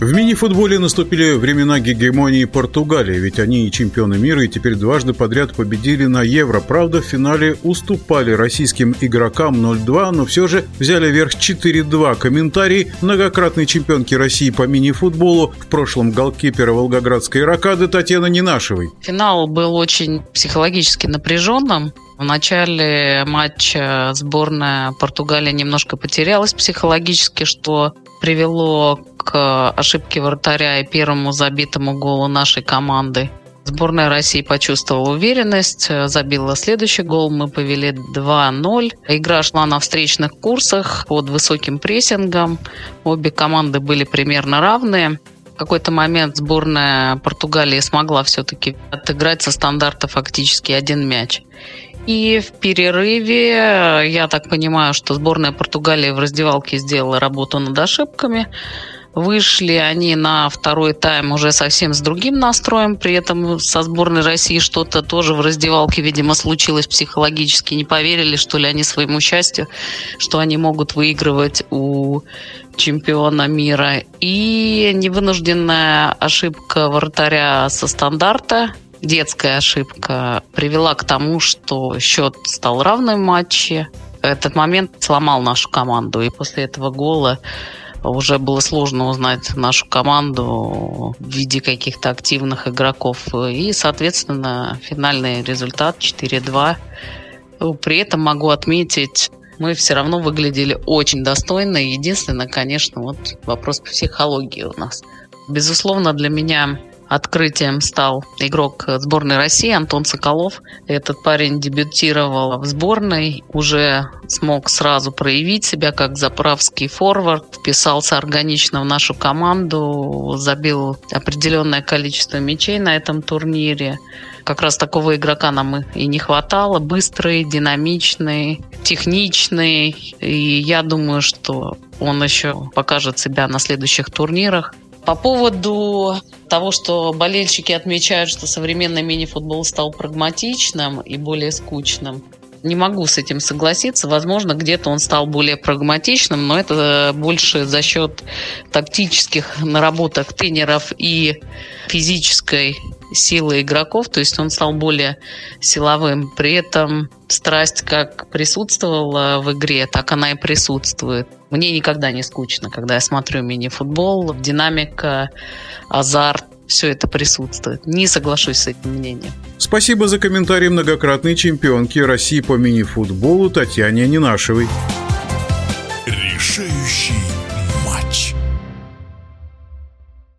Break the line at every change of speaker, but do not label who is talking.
В мини-футболе наступили времена гегемонии Португалии, ведь они и чемпионы мира, и теперь дважды подряд победили на Евро. Правда, в финале уступали российским игрокам 0-2, но все же взяли верх 4-2. Комментарий многократной чемпионки России по мини-футболу, в прошлом голкипера Волгоградской «Ракады» Татьяны Ненашевой.
Финал был очень психологически напряженным. В начале матча сборная Португалии немножко потерялась психологически, что привело к ошибке вратаря и первому забитому голу нашей команды. Сборная России почувствовала уверенность, забила следующий гол, мы повели 2-0. Игра шла на встречных курсах под высоким прессингом. Обе команды были примерно равные. В какой-то момент сборная Португалии смогла все-таки отыграть со стандарта фактически один мяч. И в перерыве, я так понимаю, что сборная Португалии в раздевалке сделала работу над ошибками. Вышли они на второй тайм уже совсем с другим настроем, при этом со сборной России что-то тоже в раздевалке, видимо, случилось психологически. Не поверили, что ли, они своему счастью, что они могут выигрывать у чемпиона мира. И невынужденная ошибка вратаря со стандарта детская ошибка привела к тому, что счет стал равным в матче. Этот момент сломал нашу команду. И после этого гола уже было сложно узнать нашу команду в виде каких-то активных игроков. И, соответственно, финальный результат 4-2. При этом могу отметить, мы все равно выглядели очень достойно. Единственное, конечно, вот вопрос психологии у нас. Безусловно, для меня открытием стал игрок сборной России Антон Соколов. Этот парень дебютировал в сборной, уже смог сразу проявить себя как заправский форвард, вписался органично в нашу команду, забил определенное количество мячей на этом турнире. Как раз такого игрока нам и не хватало. Быстрый, динамичный, техничный. И я думаю, что он еще покажет себя на следующих турнирах. По поводу того, что болельщики отмечают, что современный мини-футбол стал прагматичным и более скучным, не могу с этим согласиться. Возможно, где-то он стал более прагматичным, но это больше за счет тактических наработок тренеров и физической силы игроков, то есть он стал более силовым. При этом страсть как присутствовала в игре, так она и присутствует. Мне никогда не скучно, когда я смотрю мини-футбол, динамика, азарт, все это присутствует. Не соглашусь с этим мнением.
Спасибо за комментарий многократной чемпионки России по мини-футболу Татьяне Ненашевой.